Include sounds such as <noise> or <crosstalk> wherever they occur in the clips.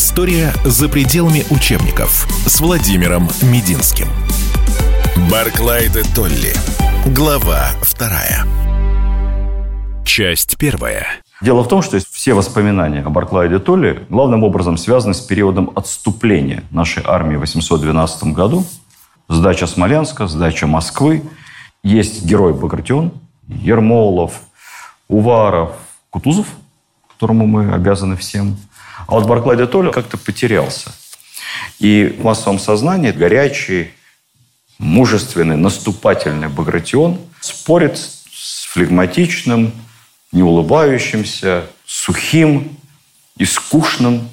История за пределами учебников с Владимиром Мединским. Барклай де Толли. Глава вторая. Часть первая. Дело в том, что все воспоминания о Барклае де Толли главным образом связаны с периодом отступления нашей армии в 812 году. Сдача Смоленска, сдача Москвы. Есть герой Багратион, Ермолов, Уваров, Кутузов, которому мы обязаны всем. А вот Барклай де Толли как-то потерялся. И в массовом сознании горячий, мужественный, наступательный Багратион спорит с флегматичным, не улыбающимся, сухим и скучным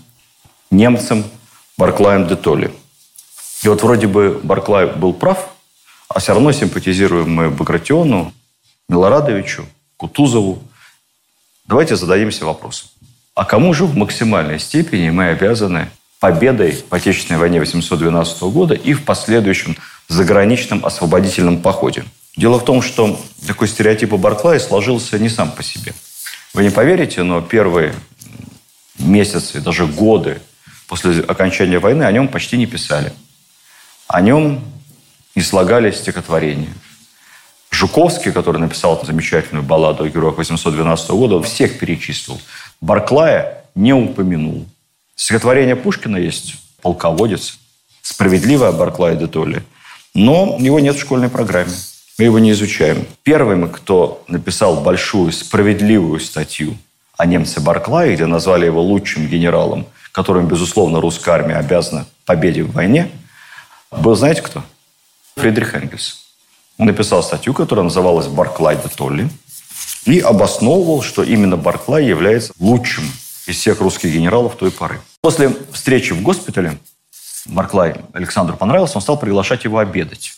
немцем Барклаем де Толли. И вот вроде бы Барклай был прав, а все равно симпатизируем мы Багратиону, Милорадовичу, Кутузову. Давайте зададимся вопросом. А кому же в максимальной степени мы обязаны победой в Отечественной войне 812 года и в последующем заграничном освободительном походе? Дело в том, что такой стереотип о Барклае сложился не сам по себе. Вы не поверите, но первые месяцы, даже годы после окончания войны о нем почти не писали. О нем не слагали стихотворения. Жуковский, который написал замечательную балладу о героях 812 года, всех перечислил. Барклая не упомянул. Стихотворение Пушкина есть «Полководец», справедливое Барклая де Толли, но его нет в школьной программе. Мы его не изучаем. Первым, кто написал большую справедливую статью о немце Барклае, где назвали его лучшим генералом, которым, безусловно, русская армия обязана победе в войне, был, знаете кто? Фридрих Энгельс. Написал статью, которая называлась «Барклай де Толли», и обосновывал, что именно Барклай является лучшим из всех русских генералов той поры. После встречи в госпитале Барклай Александру понравился, он стал приглашать его обедать.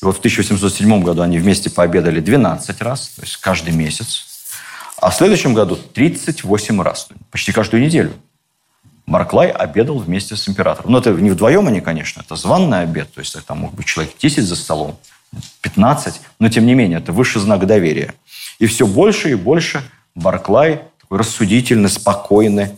И вот в 1807 году они вместе пообедали 12 раз, то есть каждый месяц. А в следующем году 38 раз, почти каждую неделю. Барклай обедал вместе с императором. Но это не вдвоем они, конечно, это званный обед, то есть там мог быть человек 10 за столом, 15, но тем не менее это высший знак доверия. И все больше и больше Барклай, такой рассудительный, спокойный,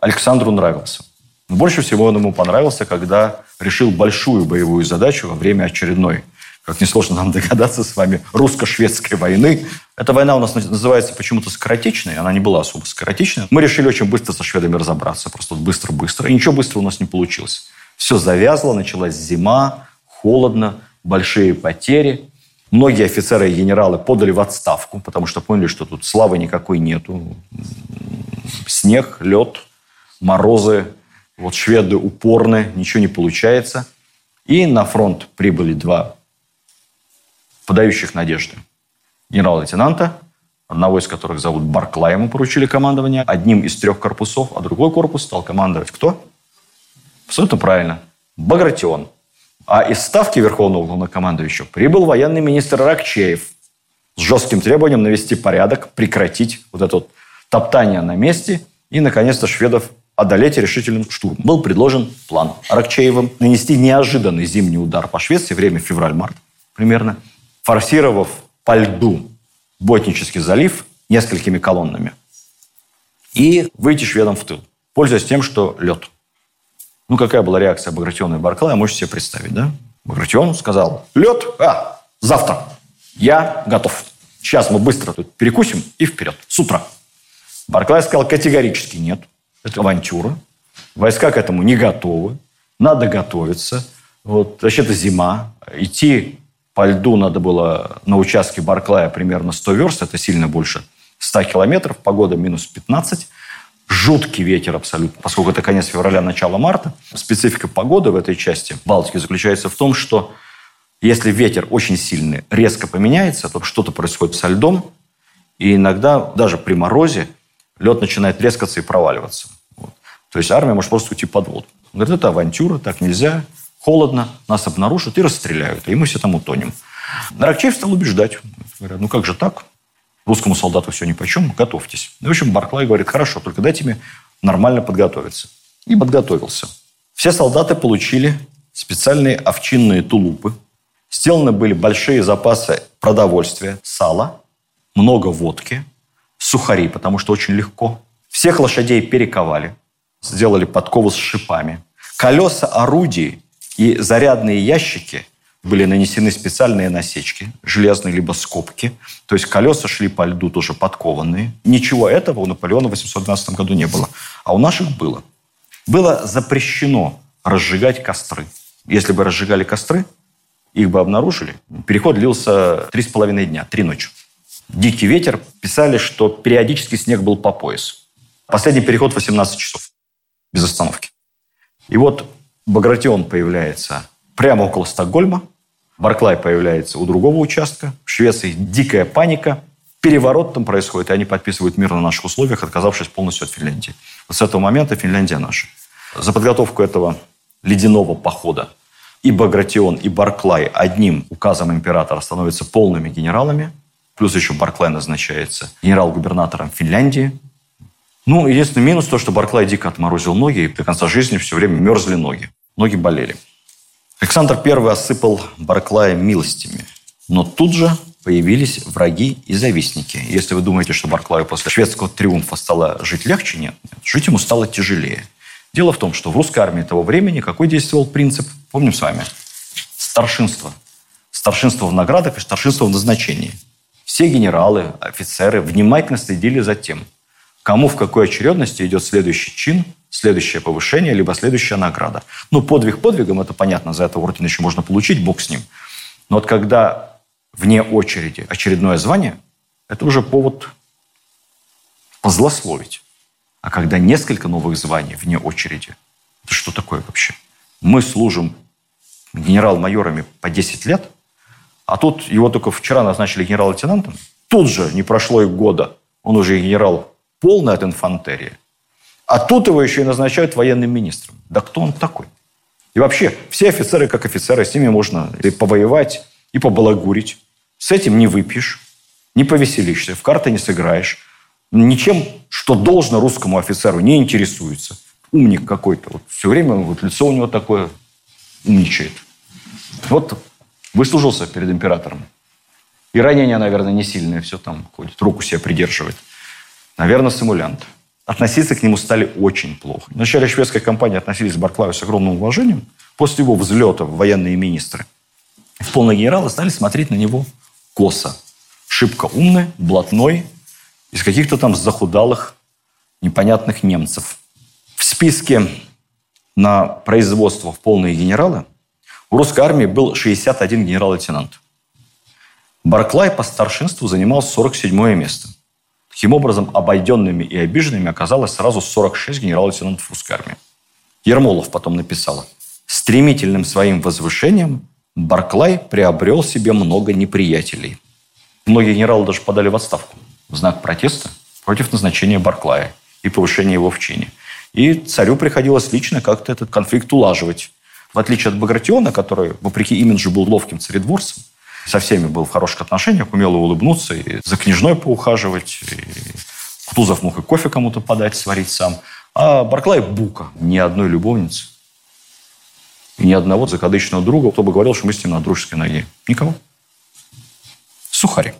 Александру нравился. Но больше всего он ему понравился, когда решил большую боевую задачу во время очередной как несложно нам <laughs> догадаться с вами, русско-шведской войны. Эта война у нас называется почему-то скоротечной, она не была особо скоротечной. Мы решили очень быстро со шведами разобраться, просто быстро-быстро. И ничего быстро у нас не получилось. Все завязло, началась зима, холодно, большие потери. Многие офицеры и генералы подали в отставку, потому что поняли, что тут славы никакой нету. Снег, лед, морозы. Вот шведы упорны, ничего не получается. И на фронт прибыли два подающих надежды. Генерал-лейтенанта, одного из которых зовут Барклай, ему поручили командование одним из трех корпусов, а другой корпус стал командовать кто? Абсолютно правильно. Багратион. А из ставки Верховного Главнокомандующего прибыл военный министр Ракчеев с жестким требованием навести порядок, прекратить вот это вот топтание на месте и, наконец-то, шведов одолеть решительным штурмом. Был предложен план Ракчеевым нанести неожиданный зимний удар по Швеции, время февраль-март примерно, форсировав по льду Ботнический залив несколькими колоннами и выйти шведам в тыл, пользуясь тем, что лед. Ну, какая была реакция Багратиона и Барклая, можете себе представить, да? Багратион сказал, лед, а, завтра, я готов. Сейчас мы быстро тут перекусим и вперед, с утра. Барклай сказал категорически нет, это авантюра, войска к этому не готовы, надо готовиться. Вот, вообще-то зима, идти по льду надо было на участке Барклая примерно 100 верст, это сильно больше 100 километров, погода минус 15, жуткий ветер абсолютно, поскольку это конец февраля, начало марта. Специфика погоды в этой части Балтики заключается в том, что если ветер очень сильный, резко поменяется, то что-то происходит со льдом, и иногда даже при морозе лед начинает трескаться и проваливаться. Вот. То есть армия может просто уйти под воду. Говорит, это авантюра, так нельзя холодно, нас обнаружат и расстреляют, и мы все там утонем. Наракчеев стал убеждать. Говорят, ну как же так? Русскому солдату все ни по чем, готовьтесь. И, в общем, Барклай говорит, хорошо, только дайте мне нормально подготовиться. И подготовился. Все солдаты получили специальные овчинные тулупы. Сделаны были большие запасы продовольствия, сала, много водки, сухари, потому что очень легко. Всех лошадей перековали, сделали подкову с шипами. Колеса орудий и зарядные ящики были нанесены специальные насечки, железные либо скобки. То есть колеса шли по льду тоже подкованные. Ничего этого у Наполеона в 812 году не было. А у наших было. Было запрещено разжигать костры. Если бы разжигали костры, их бы обнаружили. Переход длился три с половиной дня, три ночи. Дикий ветер писали, что периодически снег был по пояс. Последний переход 18 часов без остановки. И вот Багратион появляется прямо около Стокгольма, Барклай появляется у другого участка, в Швеции дикая паника, переворот там происходит, и они подписывают мир на наших условиях, отказавшись полностью от Финляндии. Вот с этого момента Финляндия наша. За подготовку этого ледяного похода и Багратион, и Барклай одним указом императора становятся полными генералами, плюс еще Барклай назначается генерал-губернатором Финляндии. Ну, единственный минус то, что Барклай дико отморозил ноги, и до конца жизни все время мерзли ноги. Ноги болели. Александр I осыпал Барклая милостями, но тут же появились враги и завистники. Если вы думаете, что Барклаю после шведского триумфа стало жить легче, нет, нет, жить ему стало тяжелее. Дело в том, что в русской армии того времени какой действовал принцип? Помним с вами. Старшинство. Старшинство в наградах и старшинство в назначении. Все генералы, офицеры внимательно следили за тем, кому в какой очередности идет следующий чин, следующее повышение, либо следующая награда. Ну, подвиг подвигом, это понятно, за это орден еще можно получить, бог с ним. Но вот когда вне очереди очередное звание, это уже повод позлословить. А когда несколько новых званий вне очереди, это что такое вообще? Мы служим генерал-майорами по 10 лет, а тут его только вчера назначили генерал-лейтенантом. Тут же, не прошло и года, он уже генерал полный от инфантерии. А тут его еще и назначают военным министром. Да кто он такой? И вообще, все офицеры как офицеры, с ними можно и повоевать, и побалагурить. С этим не выпьешь, не повеселишься, в карты не сыграешь. Ничем, что должно русскому офицеру, не интересуется. Умник какой-то. Вот все время вот лицо у него такое умничает. Вот выслужился перед императором. И ранение, наверное, не сильное, все там ходит, руку себе придерживает. Наверное, симулянт. Относиться к нему стали очень плохо. В начале шведской кампании относились к Барклаю с огромным уважением. После его взлета военные министры в полные генералы стали смотреть на него косо. Шибко умный, блатной, из каких-то там захудалых, непонятных немцев. В списке на производство в полные генералы у русской армии был 61 генерал-лейтенант. Барклай по старшинству занимал 47 место. Таким образом, обойденными и обиженными оказалось сразу 46 генерал-лейтенантов русской армии. Ермолов потом написал, стремительным своим возвышением Барклай приобрел себе много неприятелей. Многие генералы даже подали в отставку в знак протеста против назначения Барклая и повышения его в чине. И царю приходилось лично как-то этот конфликт улаживать. В отличие от Багратиона, который, вопреки имиджу, был ловким царедворцем, со всеми был в хороших отношениях, умел улыбнуться, и за княжной поухаживать, и Кутузов мог и кофе кому-то подать, сварить сам. А Барклай – бука, ни одной любовницы. И ни одного закадычного друга, кто бы говорил, что мы с ним на дружеской ноге. Никого. Сухари.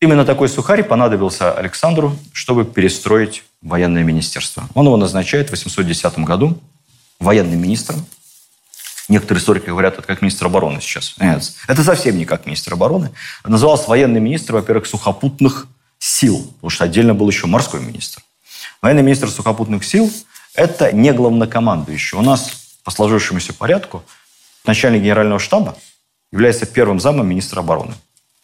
Именно такой сухарь понадобился Александру, чтобы перестроить военное министерство. Он его назначает в 810 году военным министром. Некоторые историки говорят, это как министр обороны сейчас. Нет, это совсем не как министр обороны. Назывался военный министр, во-первых, сухопутных сил, потому что отдельно был еще морской министр. Военный министр сухопутных сил – это не главнокомандующий. У нас по сложившемуся порядку начальник генерального штаба является первым замом министра обороны.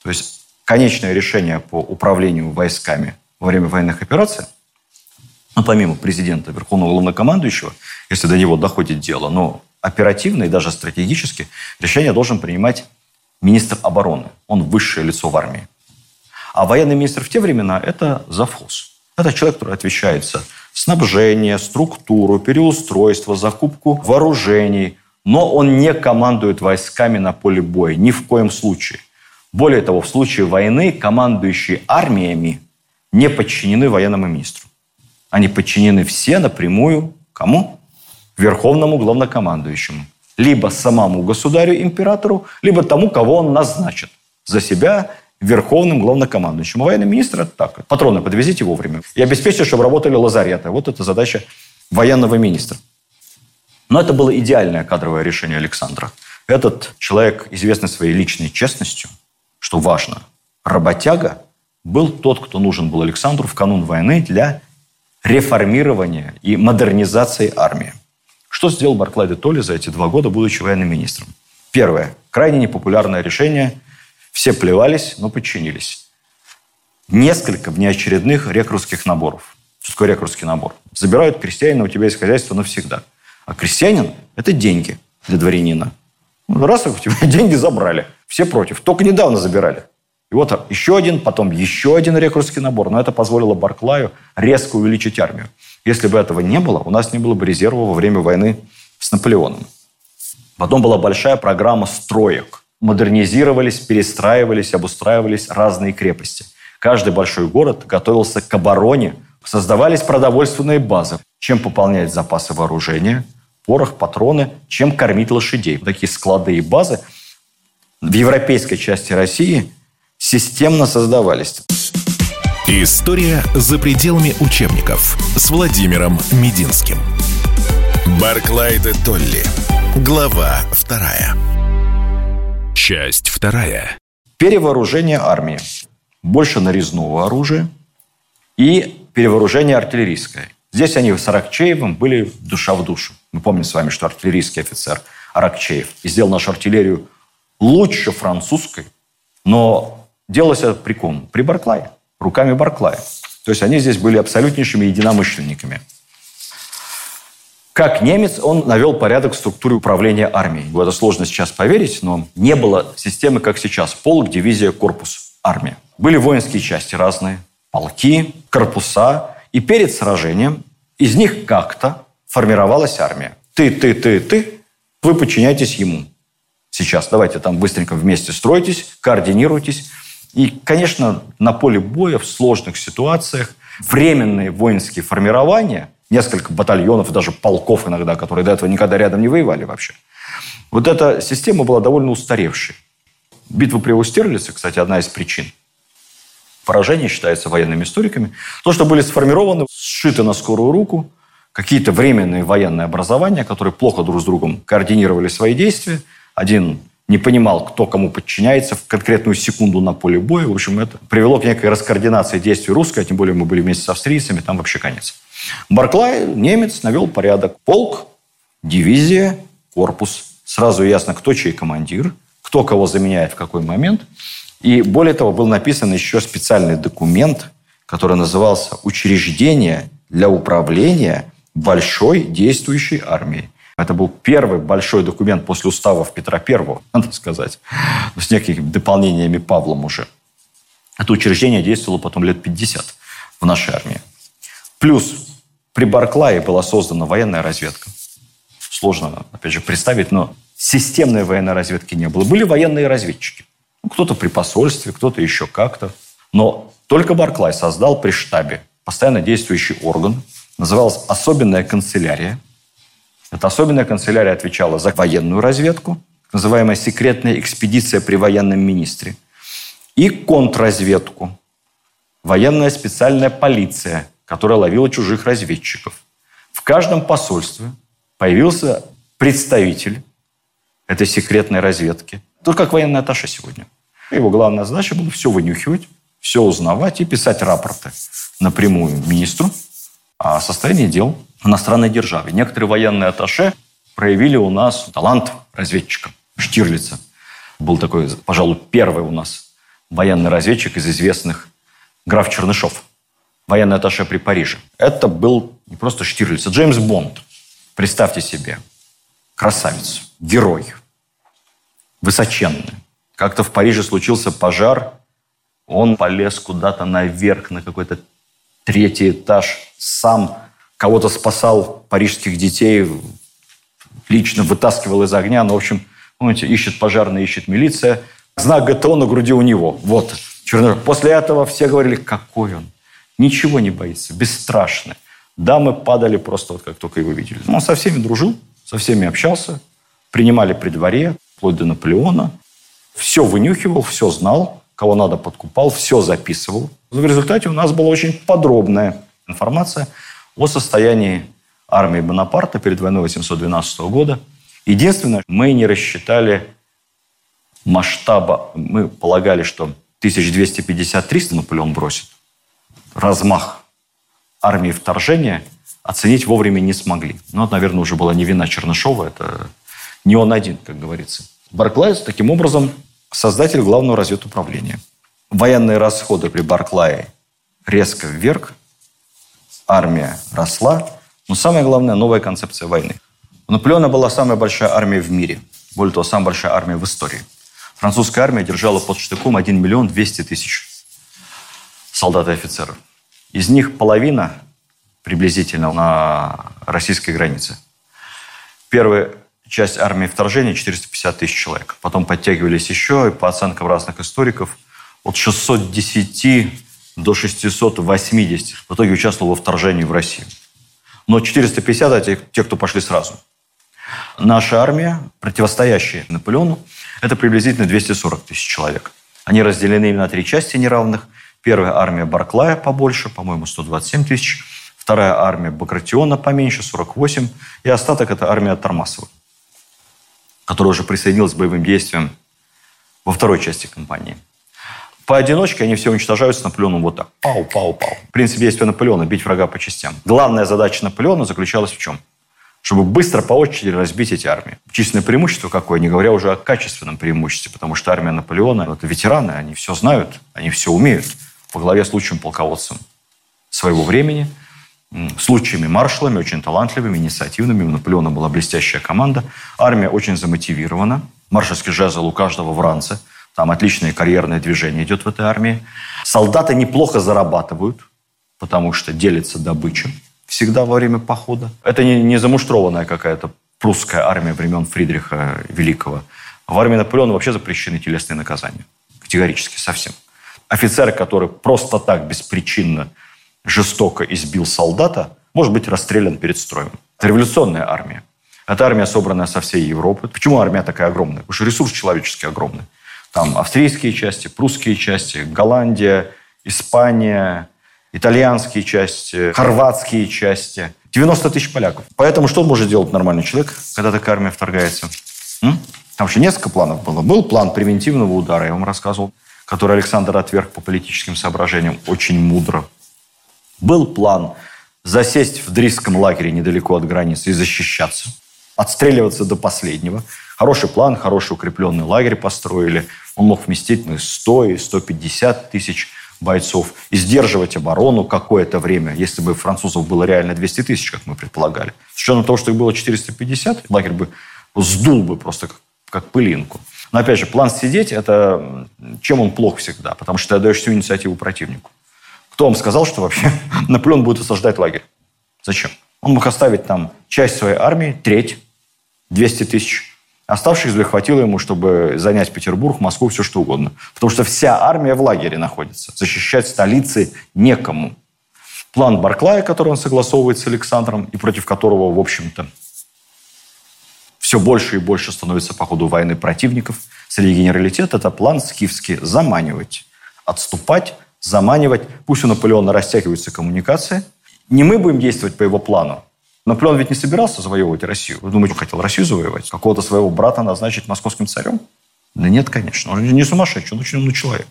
То есть конечное решение по управлению войсками во время военных операций, ну, помимо президента, верховного главнокомандующего, если до него доходит дело, но оперативно и даже стратегически решение должен принимать министр обороны. Он высшее лицо в армии. А военный министр в те времена – это завхоз. Это человек, который отвечает за снабжение, структуру, переустройство, закупку вооружений. Но он не командует войсками на поле боя ни в коем случае. Более того, в случае войны командующие армиями не подчинены военному министру. Они подчинены все напрямую кому? Верховному главнокомандующему. Либо самому государю-императору, либо тому, кого он назначит за себя верховным главнокомандующим. А военный министр – так. Патроны подвезите вовремя. И обеспечьте, чтобы работали лазареты. Вот это задача военного министра. Но это было идеальное кадровое решение Александра. Этот человек, известный своей личной честностью, что важно, работяга, был тот, кто нужен был Александру в канун войны для реформирования и модернизации армии. Что сделал Барклай де Толли за эти два года, будучи военным министром? Первое. Крайне непопулярное решение. Все плевались, но подчинились. Несколько внеочередных рекрутских наборов. Что такое рекрутский набор? Забирают крестьянина, у тебя есть хозяйство навсегда. А крестьянин – это деньги для дворянина. Ну, раз у тебя <laughs> деньги забрали. Все против. Только недавно забирали. И вот еще один, потом еще один рекрутский набор. Но это позволило Барклаю резко увеличить армию. Если бы этого не было, у нас не было бы резерва во время войны с Наполеоном. Потом была большая программа строек. Модернизировались, перестраивались, обустраивались разные крепости. Каждый большой город готовился к обороне. Создавались продовольственные базы. Чем пополнять запасы вооружения, порох, патроны, чем кормить лошадей. Такие склады и базы в европейской части России системно создавались. История за пределами учебников с Владимиром Мединским. Барклай де Толли. Глава вторая. Часть вторая. Перевооружение армии. Больше нарезного оружия и перевооружение артиллерийское. Здесь они с Аракчеевым были душа в душу. Мы помним с вами, что артиллерийский офицер Аракчеев сделал нашу артиллерию лучше французской, но делалось это при ком? При Барклае руками Барклая. То есть они здесь были абсолютнейшими единомышленниками. Как немец, он навел порядок в структуре управления армией. Это сложно сейчас поверить, но не было системы, как сейчас. Полк, дивизия, корпус, армия. Были воинские части разные, полки, корпуса. И перед сражением из них как-то формировалась армия. Ты, ты, ты, ты, вы подчиняйтесь ему. Сейчас давайте там быстренько вместе стройтесь, координируйтесь. И, конечно, на поле боя в сложных ситуациях временные воинские формирования, несколько батальонов даже полков иногда, которые до этого никогда рядом не воевали вообще, вот эта система была довольно устаревшей. Битва при Устерлице, кстати, одна из причин поражения считается военными историками. То, что были сформированы, сшиты на скорую руку, какие-то временные военные образования, которые плохо друг с другом координировали свои действия. Один не понимал, кто кому подчиняется в конкретную секунду на поле боя. В общем, это привело к некой раскоординации действий русской, а тем более мы были вместе с австрийцами, там вообще конец. Барклай, немец, навел порядок. Полк, дивизия, корпус. Сразу ясно, кто чей командир, кто кого заменяет в какой момент. И более того, был написан еще специальный документ, который назывался «Учреждение для управления большой действующей армией». Это был первый большой документ после уставов Петра I, <laughs> надо сказать, с некими дополнениями Павлом уже. Это учреждение действовало потом лет 50 в нашей армии. Плюс при Барклае была создана военная разведка. Сложно, опять же, представить, но системной военной разведки не было. Были военные разведчики. Ну, кто-то при посольстве, кто-то еще как-то. Но только Барклай создал при штабе постоянно действующий орган, назывался «Особенная канцелярия», эта особенная канцелярия отвечала за военную разведку, называемая секретная экспедиция при военном министре, и контрразведку, военная специальная полиция, которая ловила чужих разведчиков. В каждом посольстве появился представитель этой секретной разведки. Тут как военный атташе сегодня. Его главная задача была все вынюхивать, все узнавать и писать рапорты напрямую министру о состоянии дел иностранной державе. Некоторые военные атташе проявили у нас талант разведчика. Штирлица был такой, пожалуй, первый у нас военный разведчик из известных граф Чернышов, военный атташе при Париже. Это был не просто Штирлиц, а Джеймс Бонд. Представьте себе, красавец, герой, высоченный. Как-то в Париже случился пожар, он полез куда-то наверх, на какой-то третий этаж, сам кого-то спасал парижских детей, лично вытаскивал из огня. Ну, в общем, помните, ищет пожарная, ищет милиция. Знак ГТО на груди у него. Вот. Чернышов. После этого все говорили, какой он. Ничего не боится, бесстрашный. Дамы падали просто вот как только его видели. Он со всеми дружил, со всеми общался, принимали при дворе, вплоть до Наполеона. Все вынюхивал, все знал, кого надо подкупал, все записывал. В результате у нас была очень подробная информация о состоянии армии Бонапарта перед войной 812 года. Единственное, мы не рассчитали масштаба. Мы полагали, что 1250-300 Наполеон бросит. Размах армии вторжения оценить вовремя не смогли. Но это, наверное, уже была не вина Чернышова, это не он один, как говорится. Барклайс, таким образом, создатель главного разведуправления. Военные расходы при Барклае резко вверх, армия росла, но самое главное – новая концепция войны. У Наполеона была самая большая армия в мире, более того, самая большая армия в истории. Французская армия держала под штыком 1 миллион 200 тысяч солдат и офицеров. Из них половина приблизительно на российской границе. Первая часть армии вторжения 450 тысяч человек. Потом подтягивались еще, и по оценкам разных историков, от 610 до 680 в итоге участвовал во вторжении в Россию. Но 450 – это те, кто пошли сразу. Наша армия, противостоящая Наполеону, это приблизительно 240 тысяч человек. Они разделены на три части неравных. Первая армия Барклая побольше, по-моему, 127 тысяч. Вторая армия Багратиона поменьше, 48. И остаток – это армия Тормасова, которая уже присоединилась к боевым действиям во второй части кампании. Поодиночке они все уничтожаются Наполеоном вот так. Пау, пау, пау. Принцип действия Наполеона – бить врага по частям. Главная задача Наполеона заключалась в чем? чтобы быстро по очереди разбить эти армии. Численное преимущество какое, не говоря уже о качественном преимуществе, потому что армия Наполеона – это ветераны, они все знают, они все умеют. По главе с лучшим полководцем своего времени, с лучшими маршалами, очень талантливыми, инициативными. У Наполеона была блестящая команда. Армия очень замотивирована. Маршальский жезл у каждого в ранце. Там отличное карьерное движение идет в этой армии. Солдаты неплохо зарабатывают, потому что делится добыча всегда во время похода. Это не, не замуштрованная какая-то прусская армия времен Фридриха Великого. В армии Наполеона вообще запрещены телесные наказания. Категорически, совсем. Офицер, который просто так, беспричинно, жестоко избил солдата, может быть расстрелян перед строем. Это революционная армия. Это армия, собранная со всей Европы. Почему армия такая огромная? Потому что ресурс человеческий огромный. Там австрийские части, прусские части, Голландия, Испания, итальянские части, хорватские части. 90 тысяч поляков. Поэтому что может делать нормальный человек, когда такая армия вторгается? М? Там еще несколько планов было. Был план превентивного удара, я вам рассказывал, который Александр отверг по политическим соображениям очень мудро. Был план засесть в Дрисском лагере недалеко от границы и защищаться, отстреливаться до последнего. Хороший план, хороший укрепленный лагерь построили. Он мог вместить ну, 100 и 150 тысяч бойцов и сдерживать оборону какое-то время, если бы французов было реально 200 тысяч, как мы предполагали. С учетом того, что их было 450, лагерь бы сдул бы просто как, как пылинку. Но опять же, план сидеть, это чем он плох всегда? Потому что ты отдаешь всю инициативу противнику. Кто вам сказал, что вообще <laughs> Наполеон будет осаждать лагерь? Зачем? Он мог оставить там часть своей армии, треть, 200 тысяч, Оставшихся захватило ему, чтобы занять Петербург, Москву, все что угодно. Потому что вся армия в лагере находится. Защищать столицы некому. План Барклая, который он согласовывает с Александром, и против которого, в общем-то, все больше и больше становится по ходу войны противников среди генералитета, это план скифский – заманивать, отступать, заманивать. Пусть у Наполеона растягиваются коммуникации. Не мы будем действовать по его плану, Наполеон ведь не собирался завоевывать Россию. Вы думаете, он хотел Россию завоевать? Какого-то своего брата назначить московским царем? Да нет, конечно. Он не сумасшедший, он очень умный человек.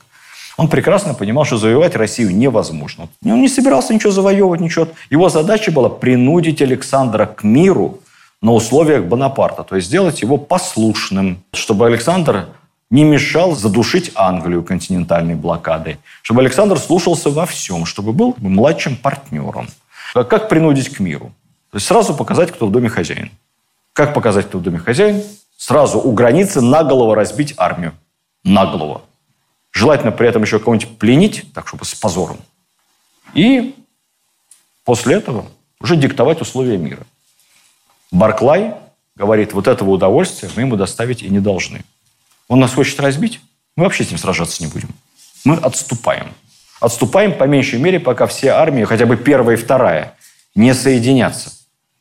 Он прекрасно понимал, что завоевать Россию невозможно. Он не собирался ничего завоевывать, ничего. Его задача была принудить Александра к миру на условиях Бонапарта, то есть сделать его послушным, чтобы Александр не мешал задушить Англию континентальной блокадой, чтобы Александр слушался во всем, чтобы был младшим партнером. Как принудить к миру? То есть сразу показать, кто в доме хозяин. Как показать, кто в доме хозяин? Сразу у границы наголово разбить армию. Наголово. Желательно при этом еще кого-нибудь пленить, так чтобы с позором. И после этого уже диктовать условия мира. Барклай говорит, вот этого удовольствия мы ему доставить и не должны. Он нас хочет разбить, мы вообще с ним сражаться не будем. Мы отступаем. Отступаем по меньшей мере, пока все армии, хотя бы первая и вторая, не соединятся.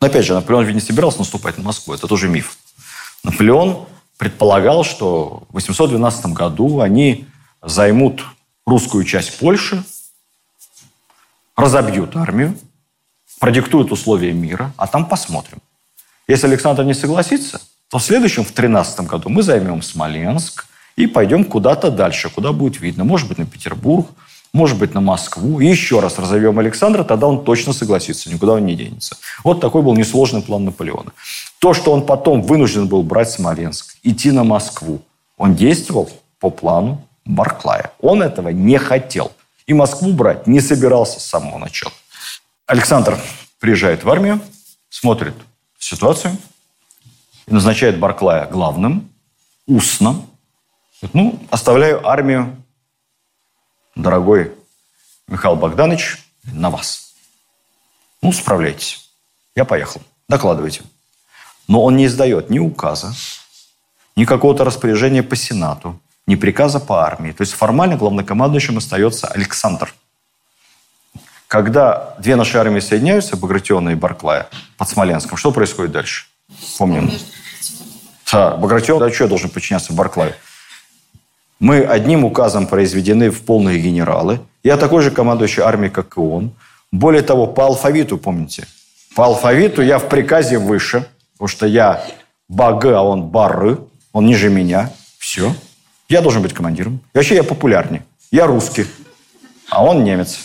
Но опять же, Наполеон ведь не собирался наступать на Москву, это тоже миф. Наполеон предполагал, что в 812 году они займут русскую часть Польши, разобьют армию, продиктуют условия мира, а там посмотрим. Если Александр не согласится, то в следующем, в 13 году, мы займем Смоленск и пойдем куда-то дальше, куда будет видно. Может быть, на Петербург, может быть, на Москву. И еще раз разовьем Александра, тогда он точно согласится, никуда он не денется. Вот такой был несложный план Наполеона. То, что он потом вынужден был брать Смоленск, идти на Москву, он действовал по плану Барклая. Он этого не хотел. И Москву брать не собирался с самого начала. Александр приезжает в армию, смотрит ситуацию назначает Барклая главным, устно. Ну, оставляю армию дорогой Михаил Богданович, на вас. Ну, справляйтесь. Я поехал. Докладывайте. Но он не издает ни указа, ни какого-то распоряжения по Сенату, ни приказа по армии. То есть формально главнокомандующим остается Александр. Когда две наши армии соединяются, Багратиона и Барклая, под Смоленском, что происходит дальше? Помним. Да, Багратион, да, что я должен подчиняться Барклаю? Мы одним указом произведены в полные генералы. Я такой же командующий армией, как и он. Более того, по алфавиту, помните? По алфавиту я в приказе выше, потому что я Баг, а он Бары, он ниже меня. Все. Я должен быть командиром. И вообще я популярнее. Я русский, а он немец.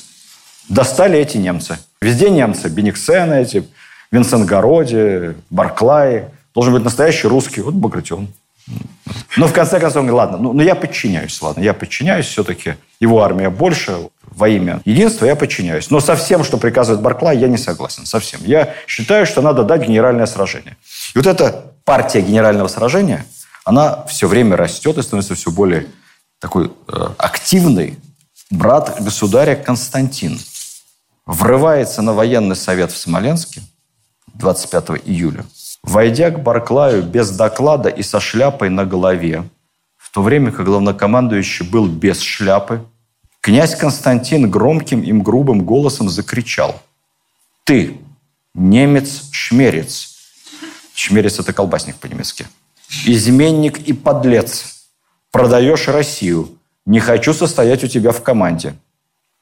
Достали эти немцы. Везде немцы. Бениксены эти, Винсенгороде, Барклай. Должен быть настоящий русский. Вот Багратион. Но в конце концов, он говорит, ладно, ну, ну я подчиняюсь, ладно, я подчиняюсь, все-таки его армия больше, во имя единства я подчиняюсь. Но со всем, что приказывает Барклай, я не согласен, совсем. Я считаю, что надо дать генеральное сражение. И вот эта партия генерального сражения, она все время растет и становится все более такой э, активной. Брат государя Константин врывается на военный совет в Смоленске 25 июля Войдя к Барклаю без доклада и со шляпой на голове, в то время как главнокомандующий был без шляпы, князь Константин громким им грубым голосом закричал «Ты, немец-шмерец!» Шмерец – это колбасник по-немецки. «Изменник и подлец! Продаешь Россию! Не хочу состоять у тебя в команде!»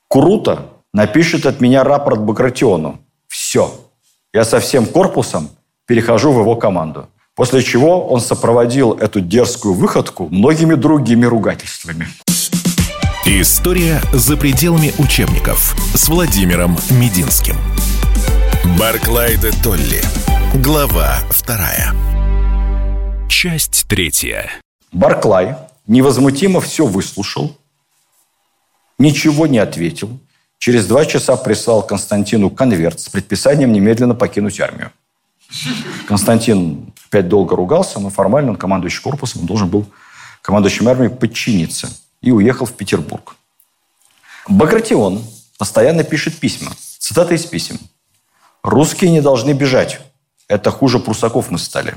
Круто напишет от меня рапорт Багратиону. Все. Я со всем корпусом перехожу в его команду. После чего он сопроводил эту дерзкую выходку многими другими ругательствами. История за пределами учебников с Владимиром Мединским. Барклай де Толли. Глава вторая. Часть третья. Барклай невозмутимо все выслушал, ничего не ответил. Через два часа прислал Константину конверт с предписанием немедленно покинуть армию. Константин опять долго ругался, но формально он командующий корпусом, он должен был командующим армией подчиниться. И уехал в Петербург. Багратион постоянно пишет письма. Цитата из писем. «Русские не должны бежать. Это хуже прусаков мы стали.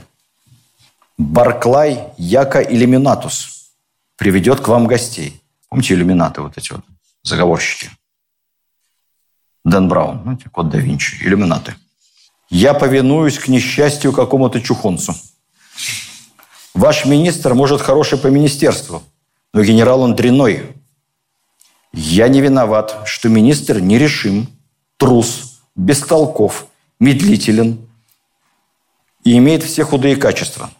Барклай яко иллюминатус приведет к вам гостей». Помните иллюминаты вот эти вот, заговорщики? Дэн Браун, знаете, код да Винчи, иллюминаты – я повинуюсь к несчастью какому-то чухонцу. Ваш министр, может, хороший по министерству, но генерал он дряной. Я не виноват, что министр нерешим, трус, бестолков, медлителен и имеет все худые качества.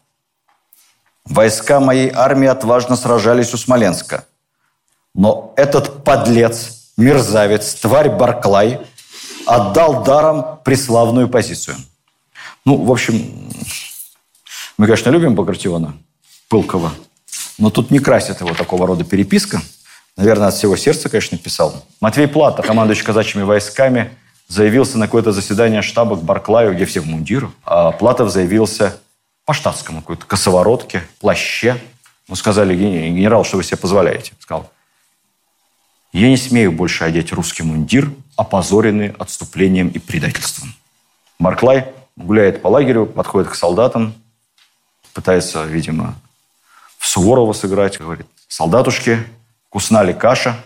Войска моей армии отважно сражались у Смоленска. Но этот подлец, мерзавец, тварь Барклай – отдал даром преславную позицию. Ну, в общем, мы, конечно, любим Багратиона Пылкова, но тут не красит его такого рода переписка. Наверное, от всего сердца, конечно, писал. Матвей Плата, командующий казачьими войсками, заявился на какое-то заседание штаба к Барклаю, где все в мундирах. А Платов заявился по штатскому, какой-то косоворотке, плаще. Ну, сказали, генерал, что вы себе позволяете? Сказал, я не смею больше одеть русский мундир, опозоренный отступлением и предательством. Барклай гуляет по лагерю, подходит к солдатам, пытается, видимо, в Суворова сыграть, говорит, солдатушки, вкусна ли каша?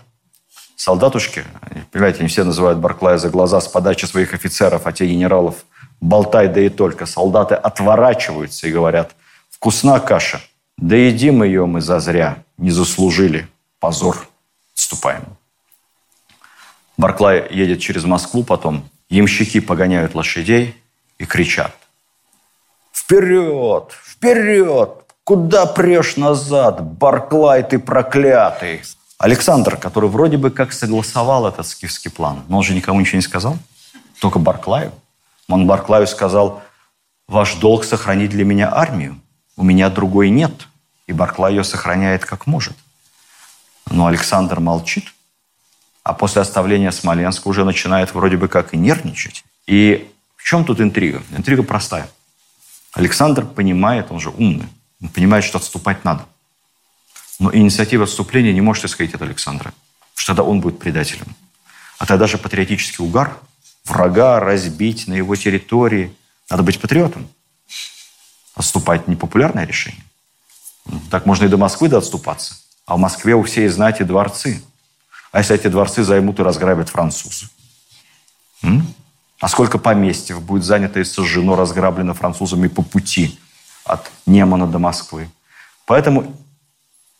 Солдатушки, понимаете, они все называют Барклая за глаза с подачи своих офицеров, а те генералов болтай, да и только. Солдаты отворачиваются и говорят, вкусна каша, да едим ее мы зазря, не заслужили. позор, отступаем. Барклай едет через Москву потом, ямщики погоняют лошадей и кричат. «Вперед! Вперед! Куда прешь назад? Барклай, ты проклятый!» Александр, который вроде бы как согласовал этот скифский план, но он же никому ничего не сказал, только Барклаю. Он Барклаю сказал, ваш долг сохранить для меня армию, у меня другой нет. И Барклай ее сохраняет как может. Но Александр молчит, а после оставления Смоленска уже начинает вроде бы как и нервничать. И в чем тут интрига? Интрига простая. Александр понимает, он же умный, он понимает, что отступать надо – но инициатива отступления не может исходить от Александра, что тогда он будет предателем. А тогда же патриотический угар, врага разбить на его территории. Надо быть патриотом. Отступать – непопулярное решение. Так можно и до Москвы до отступаться. А в Москве у всей знати дворцы. А если эти дворцы займут и разграбят французы? М? А сколько поместьев будет занято и сожжено, разграблено французами по пути от Немана до Москвы? Поэтому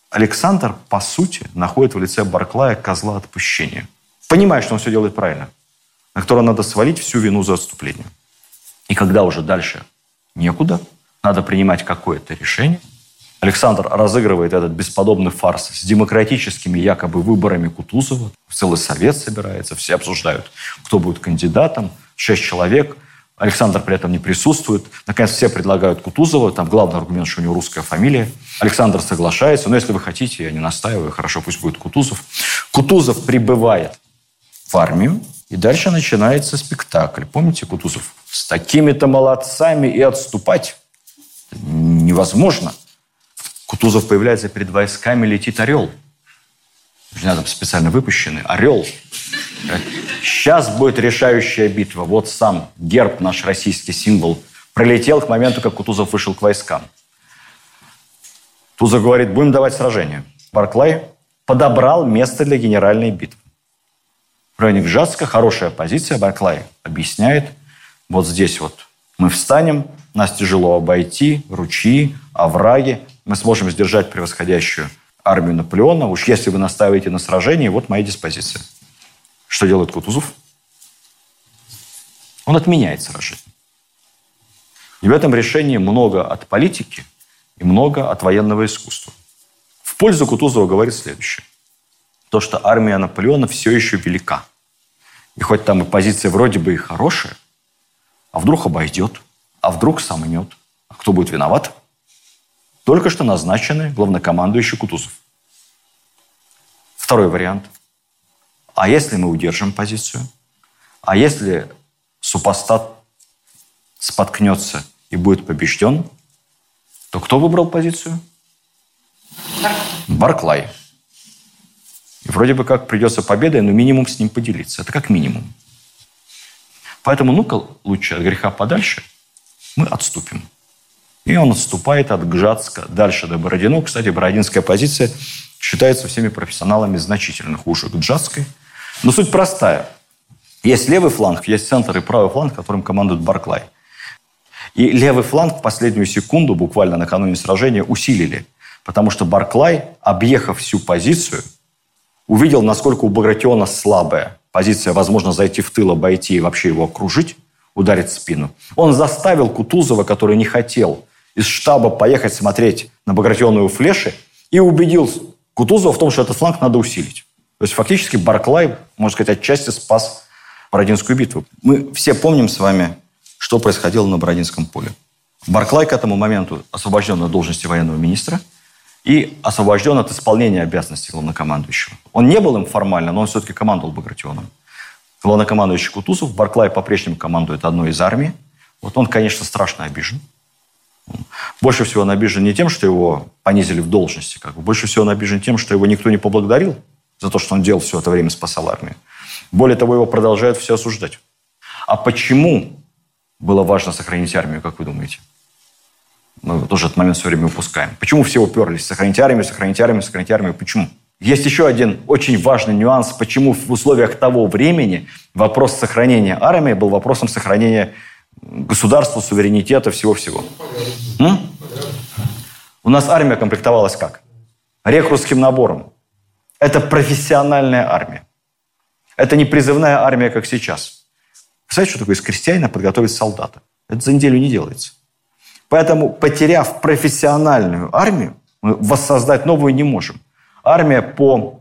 Александр, по сути, находит в лице Барклая козла отпущения. Понимая, что он все делает правильно, на которого надо свалить всю вину за отступление. И когда уже дальше некуда, надо принимать какое-то решение, Александр разыгрывает этот бесподобный фарс с демократическими якобы выборами Кутузова. Целый совет собирается, все обсуждают, кто будет кандидатом. Шесть человек – Александр при этом не присутствует. Наконец, все предлагают Кутузова. Там главный аргумент, что у него русская фамилия. Александр соглашается. Но если вы хотите, я не настаиваю, хорошо, пусть будет Кутузов. Кутузов прибывает в армию. И дальше начинается спектакль. Помните, Кутузов? С такими-то молодцами и отступать невозможно. Кутузов появляется перед войсками, летит орел. Там специально выпущенный орел. Сейчас будет решающая битва. Вот сам герб, наш российский символ, пролетел к моменту, как Кутузов вышел к войскам. Тузов говорит, будем давать сражение. Барклай подобрал место для генеральной битвы. В районе Гжатска хорошая позиция. Барклай объясняет, вот здесь вот мы встанем, нас тяжело обойти, ручьи, овраги. Мы сможем сдержать превосходящую армию Наполеона. Уж если вы настаиваете на сражении, вот моя диспозиция. Что делает Кутузов? Он отменяет сражение. И в этом решении много от политики и много от военного искусства. В пользу Кутузова говорит следующее. То, что армия Наполеона все еще велика. И хоть там и позиция вроде бы и хорошая, а вдруг обойдет, а вдруг сомнет. А кто будет виноват? Только что назначенный главнокомандующий Кутузов. Второй вариант – а если мы удержим позицию? А если супостат споткнется и будет побежден, то кто выбрал позицию? Барклай. И вроде бы как придется победой, но минимум с ним поделиться. Это как минимум. Поэтому ну-ка лучше от греха подальше мы отступим. И он отступает от Гжатска дальше до Бородино. Кстати, бородинская позиция считается всеми профессионалами значительно хуже Гжатской – но суть простая. Есть левый фланг, есть центр и правый фланг, которым командует Барклай. И левый фланг в последнюю секунду, буквально накануне сражения, усилили. Потому что Барклай, объехав всю позицию, увидел, насколько у Багратиона слабая позиция, возможно, зайти в тыл, обойти и вообще его окружить, ударить в спину. Он заставил Кутузова, который не хотел из штаба поехать смотреть на Багратионову флеши, и убедил Кутузова в том, что этот фланг надо усилить. То есть фактически Барклай, можно сказать, отчасти спас Бородинскую битву. Мы все помним с вами, что происходило на Бородинском поле. Барклай к этому моменту освобожден от должности военного министра и освобожден от исполнения обязанностей главнокомандующего. Он не был им формально, но он все-таки командовал Багратионом. Главнокомандующий Кутузов, Барклай по-прежнему командует одной из армий. Вот он, конечно, страшно обижен. Больше всего он обижен не тем, что его понизили в должности, как бы. больше всего он обижен тем, что его никто не поблагодарил за то, что он делал все это время, спасал армию. Более того, его продолжают все осуждать. А почему было важно сохранить армию, как вы думаете? Мы тоже этот момент все время упускаем. Почему все уперлись? Сохранить армию, сохранить армию, сохранить армию. Почему? Есть еще один очень важный нюанс, почему в условиях того времени вопрос сохранения армии был вопросом сохранения государства, суверенитета, всего-всего. У нас армия комплектовалась как? Рекрутским набором. Это профессиональная армия. Это не призывная армия, как сейчас. Представляете, что такое из крестьянина подготовить солдата? Это за неделю не делается. Поэтому, потеряв профессиональную армию, мы воссоздать новую не можем. Армия по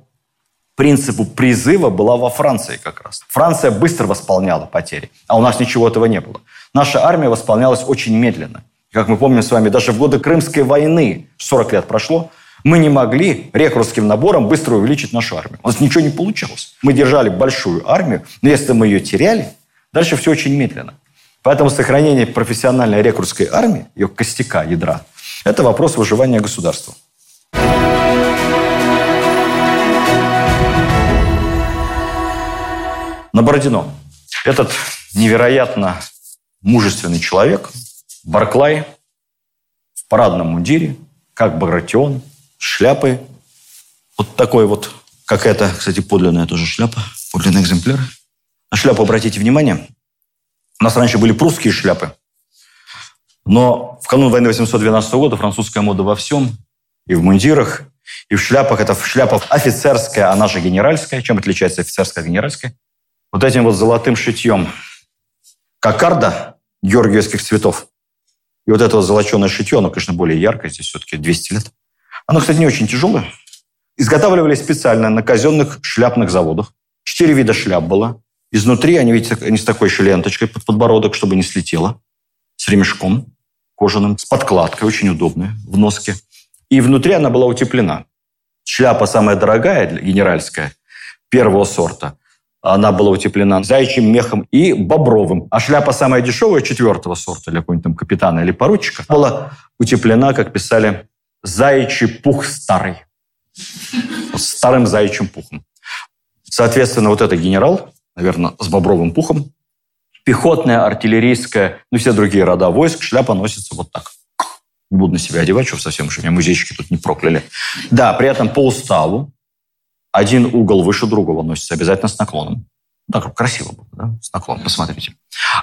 принципу призыва была во Франции как раз. Франция быстро восполняла потери, а у нас ничего этого не было. Наша армия восполнялась очень медленно. Как мы помним с вами, даже в годы Крымской войны, 40 лет прошло, мы не могли рекрутским набором быстро увеличить нашу армию. У нас ничего не получалось. Мы держали большую армию, но если мы ее теряли, дальше все очень медленно. Поэтому сохранение профессиональной рекрутской армии, ее костяка, ядра, это вопрос выживания государства. На Бородино. Этот невероятно мужественный человек, Барклай, в парадном мундире, как Багратион, шляпы. Вот такой вот, как это, кстати, подлинная тоже шляпа, подлинный экземпляр. На шляпу обратите внимание. У нас раньше были прусские шляпы, но в канун войны 812 года французская мода во всем, и в мундирах, и в шляпах. Это шляпа офицерская, она же генеральская. Чем отличается офицерская от генеральской? Вот этим вот золотым шитьем. Кокарда георгиевских цветов. И вот это вот золоченое шитье, оно, конечно, более яркое, здесь все-таки 200 лет. Оно, кстати, не очень тяжелое. Изготавливали специально на казенных шляпных заводах. Четыре вида шляп было. Изнутри они, видите, они с такой еще ленточкой под подбородок, чтобы не слетело. С ремешком кожаным, с подкладкой, очень удобная, в носке. И внутри она была утеплена. Шляпа самая дорогая, генеральская, первого сорта. Она была утеплена зайчьим мехом и бобровым. А шляпа самая дешевая, четвертого сорта, для какого-нибудь там капитана или поручика, была утеплена, как писали, заячий пух старый. Старым заячьим пухом. Соответственно, вот это генерал, наверное, с бобровым пухом, пехотная, артиллерийская, ну, все другие рода войск, шляпа носится вот так. Не буду на себя одевать, что совсем, что меня музейщики тут не прокляли. Да, при этом по уставу один угол выше другого носится обязательно с наклоном. Так, красиво было, да? С наклоном, посмотрите.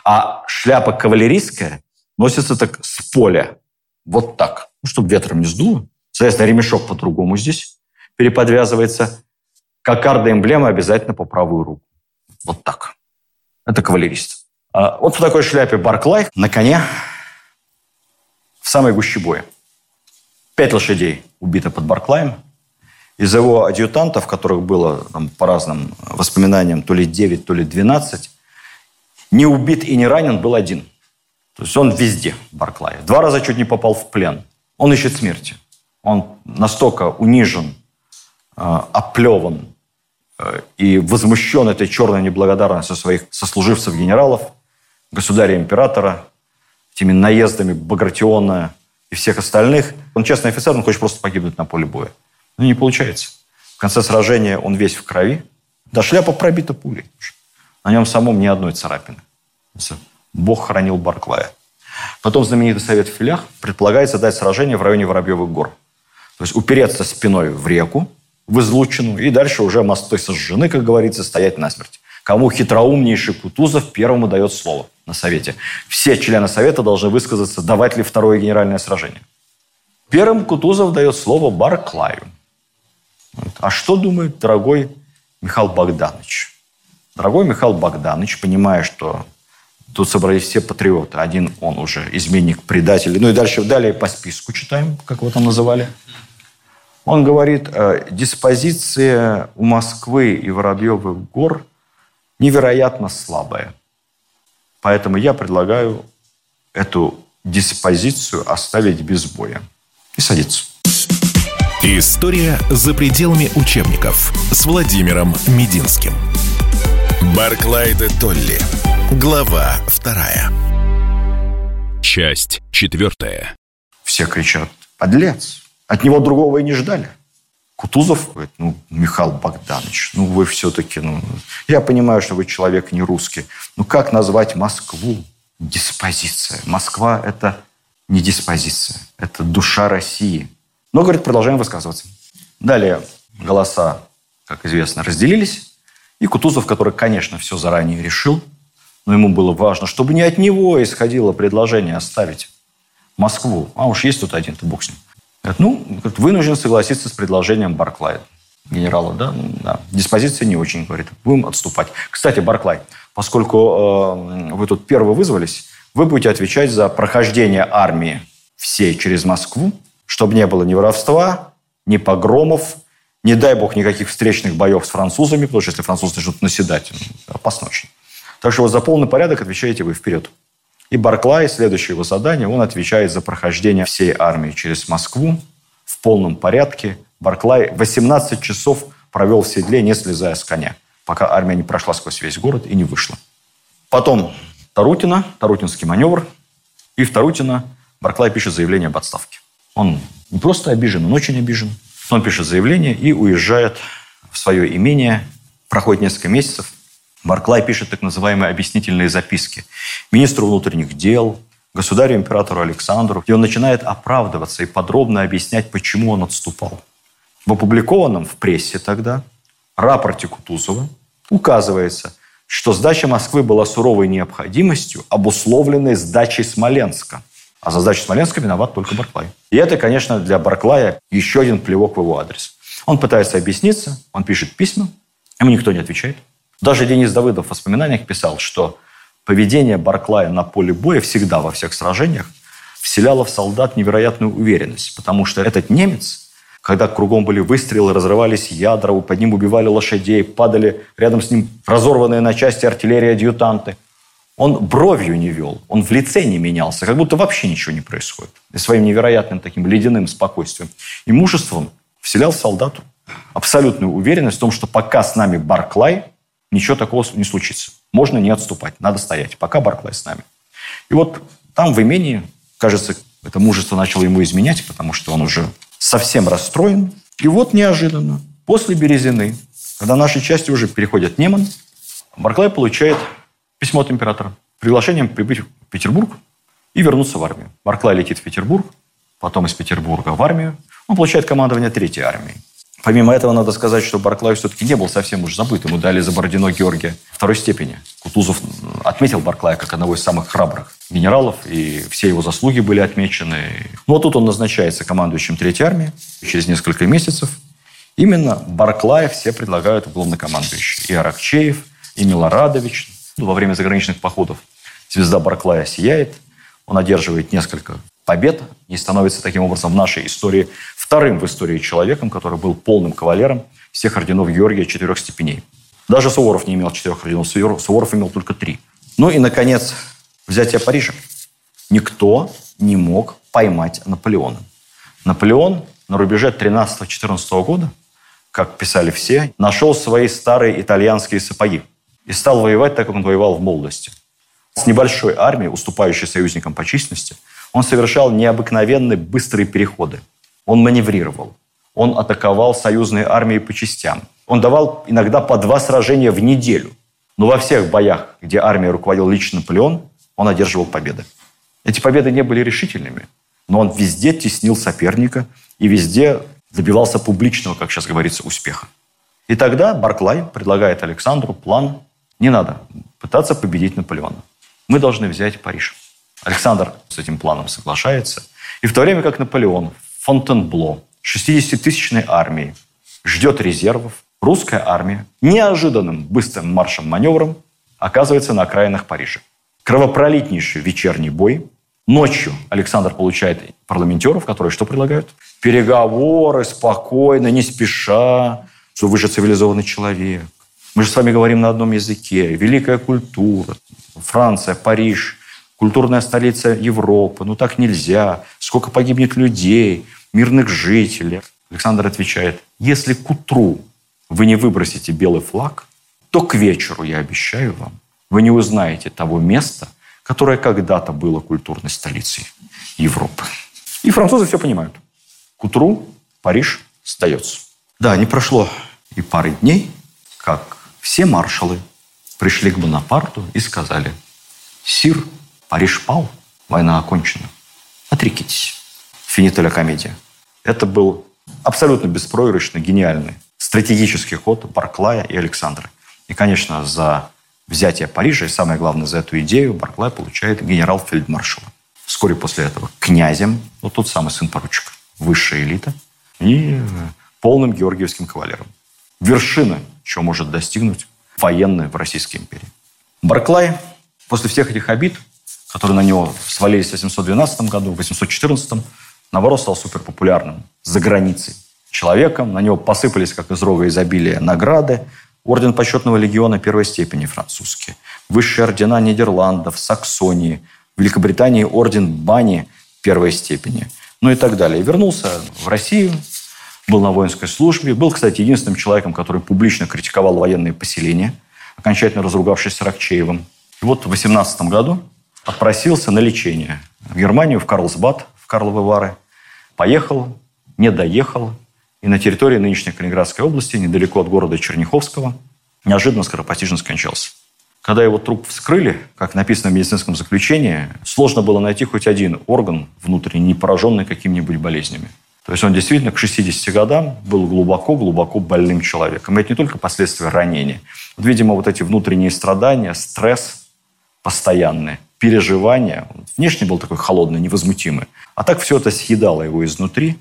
А шляпа кавалерийская носится так с поля. Вот так. Ну, чтобы ветром не сдуло. Соответственно, ремешок по-другому здесь переподвязывается. Кокарда эмблема обязательно по правую руку. Вот так. Это кавалерист. А вот в такой шляпе Барклай на коне в самой гуще боя. Пять лошадей убито под Барклаем. Из его адъютантов, которых было там, по разным воспоминаниям то ли 9, то ли 12, не убит и не ранен был один. То есть он везде, Барклай. Два раза чуть не попал в плен. Он ищет смерти. Он настолько унижен, э, оплеван э, и возмущен этой черной неблагодарностью своих сослуживцев-генералов, государя-императора, этими наездами Багратиона и всех остальных. Он честный офицер, он хочет просто погибнуть на поле боя. Но не получается. В конце сражения он весь в крови. Да шляпа пробита пулей. На нем самом ни одной царапины. Бог хранил Барклая. Потом знаменитый совет в филях предполагается дать сражение в районе Воробьевых гор. То есть упереться спиной в реку, в излучину, и дальше уже мосты сожжены, как говорится, стоять насмерть. Кому хитроумнейший Кутузов первому дает слово на совете. Все члены совета должны высказаться, давать ли второе генеральное сражение. Первым Кутузов дает слово Барклаю. А что думает дорогой Михаил Богданович? Дорогой Михаил Богданович, понимая, что тут собрались все патриоты, один он уже изменник, предатель, ну и дальше далее по списку читаем, как его там называли. Он говорит, «Э, диспозиция у Москвы и Воробьевых гор невероятно слабая. Поэтому я предлагаю эту диспозицию оставить без боя и садиться. История за пределами учебников с Владимиром Мединским. Барклай де Толли. Глава вторая. Часть четвертая. Все кричат «Подлец!» От него другого и не ждали. Кутузов говорит, ну, Михаил Богданович, ну, вы все-таки, ну, я понимаю, что вы человек не русский, ну, как назвать Москву? Диспозиция. Москва – это не диспозиция, это душа России. Но, говорит, продолжаем высказываться. Далее голоса, как известно, разделились. И Кутузов, который, конечно, все заранее решил, но ему было важно, чтобы не от него исходило предложение оставить Москву. А уж есть тут один, то бог с ним. Говорит, ну, говорит, вынужден согласиться с предложением Барклая. генерала, да, да, диспозиция не очень, говорит, будем отступать. Кстати, Барклай, поскольку э, вы тут первые вызвались, вы будете отвечать за прохождение армии всей через Москву, чтобы не было ни воровства, ни погромов, не дай бог никаких встречных боев с французами, потому что если французы начнут наседать, ну, опасно очень. Так что вот за полный порядок отвечаете вы вперед. И Барклай, следующее его задание, он отвечает за прохождение всей армии через Москву в полном порядке. Барклай 18 часов провел в седле, не слезая с коня, пока армия не прошла сквозь весь город и не вышла. Потом Тарутина, Тарутинский маневр. И в Тарутино Барклай пишет заявление об отставке. Он не просто обижен, он очень обижен. Он пишет заявление и уезжает в свое имение. Проходит несколько месяцев. Барклай пишет так называемые объяснительные записки министру внутренних дел, государю-императору Александру, где он начинает оправдываться и подробно объяснять, почему он отступал. В опубликованном в прессе тогда рапорте Кутузова указывается, что сдача Москвы была суровой необходимостью, обусловленной сдачей Смоленска. А за сдачу Смоленска виноват только Барклай. И это, конечно, для Барклая еще один плевок в его адрес. Он пытается объясниться, он пишет письма, ему никто не отвечает. Даже Денис Давыдов в воспоминаниях писал, что поведение Барклая на поле боя всегда во всех сражениях вселяло в солдат невероятную уверенность, потому что этот немец, когда кругом были выстрелы, разрывались ядра, под ним убивали лошадей, падали рядом с ним разорванные на части артиллерии-адъютанты, он бровью не вел, он в лице не менялся, как будто вообще ничего не происходит. И своим невероятным таким ледяным спокойствием и мужеством вселял солдату абсолютную уверенность в том, что пока с нами Барклай, ничего такого не случится. Можно не отступать, надо стоять, пока Барклай с нами. И вот там в имении, кажется, это мужество начало ему изменять, потому что он уже совсем расстроен. И вот неожиданно, после Березины, когда наши части уже переходят Неман, Барклай получает письмо от императора приглашением прибыть в Петербург и вернуться в армию. Барклай летит в Петербург, потом из Петербурга в армию. Он получает командование Третьей армии. Помимо этого, надо сказать, что Барклай все-таки не был совсем уж забыт. Ему дали за Бородино Георгия второй степени. Кутузов отметил Барклая как одного из самых храбрых генералов, и все его заслуги были отмечены. Ну, вот тут он назначается командующим Третьей армии через несколько месяцев. Именно Барклая все предлагают в главнокомандующий. И Аракчеев, и Милорадович. Во время заграничных походов звезда Барклая сияет. Он одерживает несколько побед и становится таким образом в нашей истории вторым в истории человеком, который был полным кавалером всех орденов Георгия четырех степеней. Даже Суворов не имел четырех орденов, Суворов имел только три. Ну и, наконец, взятие Парижа. Никто не мог поймать Наполеона. Наполеон на рубеже 13-14 года, как писали все, нашел свои старые итальянские сапоги и стал воевать так, как он воевал в молодости. С небольшой армией, уступающей союзникам по численности, он совершал необыкновенные быстрые переходы. Он маневрировал. Он атаковал союзные армии по частям. Он давал иногда по два сражения в неделю. Но во всех боях, где армией руководил лично Наполеон, он одерживал победы. Эти победы не были решительными, но он везде теснил соперника и везде добивался публичного, как сейчас говорится, успеха. И тогда Барклай предлагает Александру план «Не надо пытаться победить Наполеона. Мы должны взять Париж». Александр с этим планом соглашается. И в то время как Наполеон в Фонтенбло 60-тысячной армией ждет резервов, русская армия неожиданным быстрым маршем-маневром оказывается на окраинах Парижа. Кровопролитнейший вечерний бой. Ночью Александр получает парламентеров, которые что предлагают? Переговоры спокойно, не спеша, что вы же цивилизованный человек. Мы же с вами говорим на одном языке. Великая культура. Франция, Париж, культурная столица Европы. Ну так нельзя. Сколько погибнет людей, мирных жителей. Александр отвечает, если к утру вы не выбросите белый флаг, то к вечеру, я обещаю вам, вы не узнаете того места, которое когда-то было культурной столицей Европы. И французы все понимают. К утру Париж сдается. Да, не прошло и пары дней, как все маршалы пришли к Бонапарту и сказали, «Сир, Париж пал, война окончена. Отрекитесь». Финителя комедия. Это был абсолютно беспроигрышный, гениальный стратегический ход Барклая и Александра. И, конечно, за взятие Парижа, и самое главное, за эту идею Барклай получает генерал-фельдмаршала. Вскоре после этого князем, вот тот самый сын поручика, высшая элита. И полным георгиевским кавалером. Вершина, чего может достигнуть военная в Российской империи. Барклай после всех этих обид, которые на него свалились в 812 году, в 814, наоборот, стал суперпопулярным за границей человеком. На него посыпались, как из рога изобилия, награды. Орден почетного легиона первой степени французский. Высшие ордена Нидерландов, Саксонии. Великобритании орден Бани первой степени. Ну и так далее. Вернулся в Россию, был на воинской службе. Был, кстати, единственным человеком, который публично критиковал военные поселения, окончательно разругавшись с Рокчеевым. И вот в 18 году отпросился на лечение в Германию, в Карлсбад, в Карловы Вары. Поехал, не доехал, и на территории нынешней Калининградской области, недалеко от города Черняховского, неожиданно скоропостижно скончался. Когда его труп вскрыли, как написано в медицинском заключении, сложно было найти хоть один орган внутренний, не пораженный какими-нибудь болезнями. То есть он действительно к 60 годам был глубоко-глубоко больным человеком. И это не только последствия ранения. Вот, видимо, вот эти внутренние страдания, стресс постоянный, переживания. Внешне был такой холодный, невозмутимый. А так все это съедало его изнутри.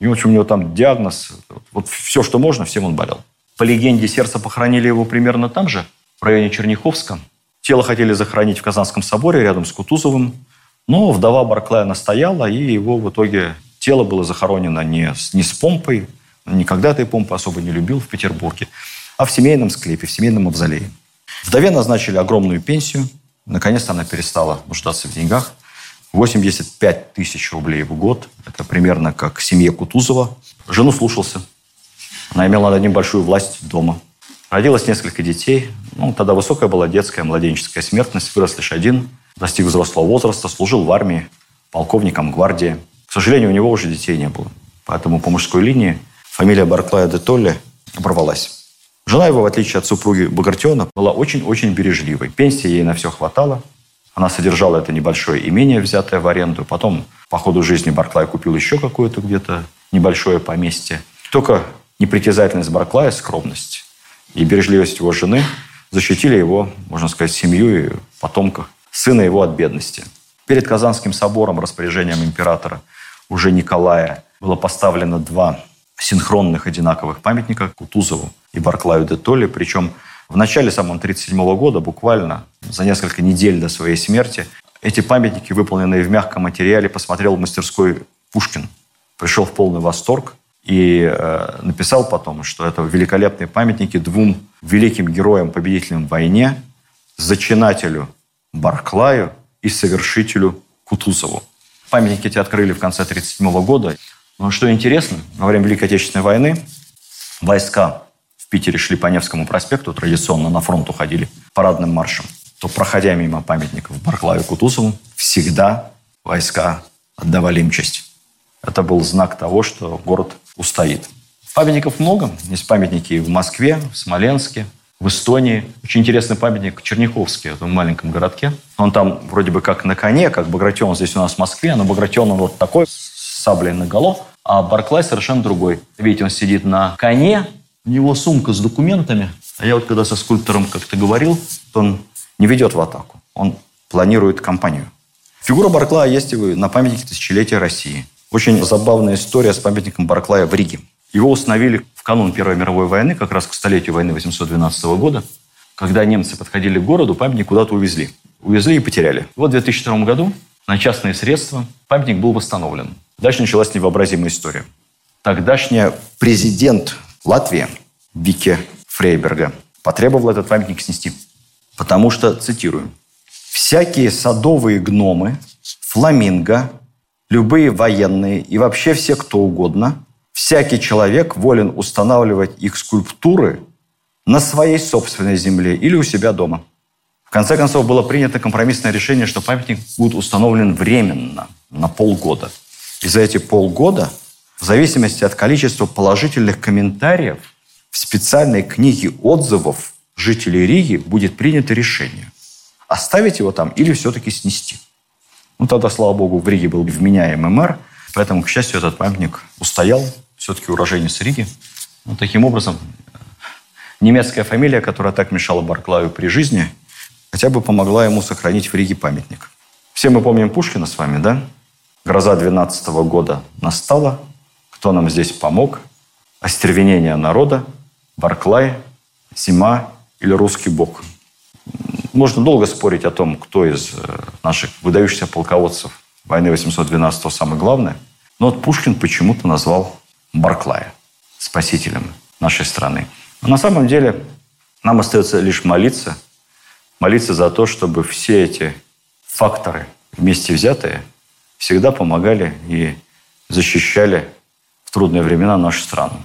И, в общем, у него там диагноз. Вот все, что можно, всем он болел. По легенде, сердце похоронили его примерно там же, в районе Черняховска. Тело хотели захоронить в Казанском соборе рядом с Кутузовым. Но вдова Барклая настояла, и его в итоге тело было захоронено не, с, не с помпой, никогда этой помпы особо не любил в Петербурге, а в семейном склепе, в семейном мавзолее. Вдове назначили огромную пенсию. Наконец-то она перестала нуждаться в деньгах. 85 тысяч рублей в год. Это примерно как семье Кутузова. Жену слушался. Она имела над ним большую власть дома. Родилось несколько детей. Ну, тогда высокая была детская, младенческая смертность. Вырос лишь один. Достиг взрослого возраста. Служил в армии, полковником гвардии. К сожалению, у него уже детей не было. Поэтому по мужской линии фамилия Барклая де Толли оборвалась. Жена его, в отличие от супруги Багратиона, была очень-очень бережливой. Пенсии ей на все хватало. Она содержала это небольшое имение, взятое в аренду. Потом по ходу жизни Барклай купил еще какое-то где-то небольшое поместье. Только непритязательность Барклая, скромность и бережливость его жены защитили его, можно сказать, семью и потомков сына его от бедности. Перед Казанским собором распоряжением императора уже Николая было поставлено два синхронных одинаковых памятника Кутузову и Барклаю де Толли, причем в начале самого 1937 года, буквально за несколько недель до своей смерти, эти памятники, выполненные в мягком материале, посмотрел в мастерской Пушкин. Пришел в полный восторг и э, написал потом, что это великолепные памятники двум великим героям, победителям в войне, зачинателю Барклаю и совершителю Кутузову. Памятники эти открыли в конце 1937 года. Но что интересно, во время Великой Отечественной войны войска Питере шли по Невскому проспекту, традиционно на фронт уходили парадным маршем, то, проходя мимо памятников Барклаю Кутузову, всегда войска отдавали им честь. Это был знак того, что город устоит. Памятников много. Есть памятники в Москве, в Смоленске, в Эстонии. Очень интересный памятник Черняховский, в этом маленьком городке. Он там вроде бы как на коне, как Багратион здесь у нас в Москве, но Багратион он вот такой, с саблей на голов, а Барклай совершенно другой. Видите, он сидит на коне, у него сумка с документами. А я вот когда со скульптором как-то говорил, то он не ведет в атаку. Он планирует кампанию. Фигура Барклая есть и на памятнике тысячелетия России. Очень забавная история с памятником Барклая в Риге. Его установили в канун Первой мировой войны, как раз к столетию войны 812 года. Когда немцы подходили к городу, памятник куда-то увезли. Увезли и потеряли. Вот в 2002 году на частные средства памятник был восстановлен. Дальше началась невообразимая история. Тогдашний президент Латвия Вике Фрейберга потребовала этот памятник снести. Потому что, цитирую, «всякие садовые гномы, фламинго, любые военные и вообще все кто угодно, всякий человек волен устанавливать их скульптуры на своей собственной земле или у себя дома». В конце концов, было принято компромиссное решение, что памятник будет установлен временно, на полгода. И за эти полгода – в зависимости от количества положительных комментариев в специальной книге отзывов жителей Риги будет принято решение. Оставить его там или все-таки снести. Ну, тогда, слава богу, в Риге был вменяемый мэр, поэтому, к счастью, этот памятник устоял, все-таки уроженец Риги. Ну, таким образом, немецкая фамилия, которая так мешала Барклаю при жизни, хотя бы помогла ему сохранить в Риге памятник. Все мы помним Пушкина с вами, да? Гроза 12 года настала, кто нам здесь помог? остервенение народа, Барклай, зима или русский бог. Можно долго спорить о том, кто из э, наших выдающихся полководцев войны 812 самый главный, но вот Пушкин почему-то назвал Барклая спасителем нашей страны. Но на самом деле нам остается лишь молиться, молиться за то, чтобы все эти факторы вместе взятые всегда помогали и защищали в трудные времена нашу страну.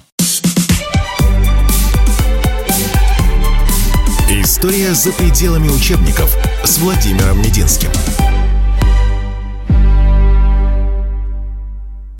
История за пределами учебников с Владимиром Мединским.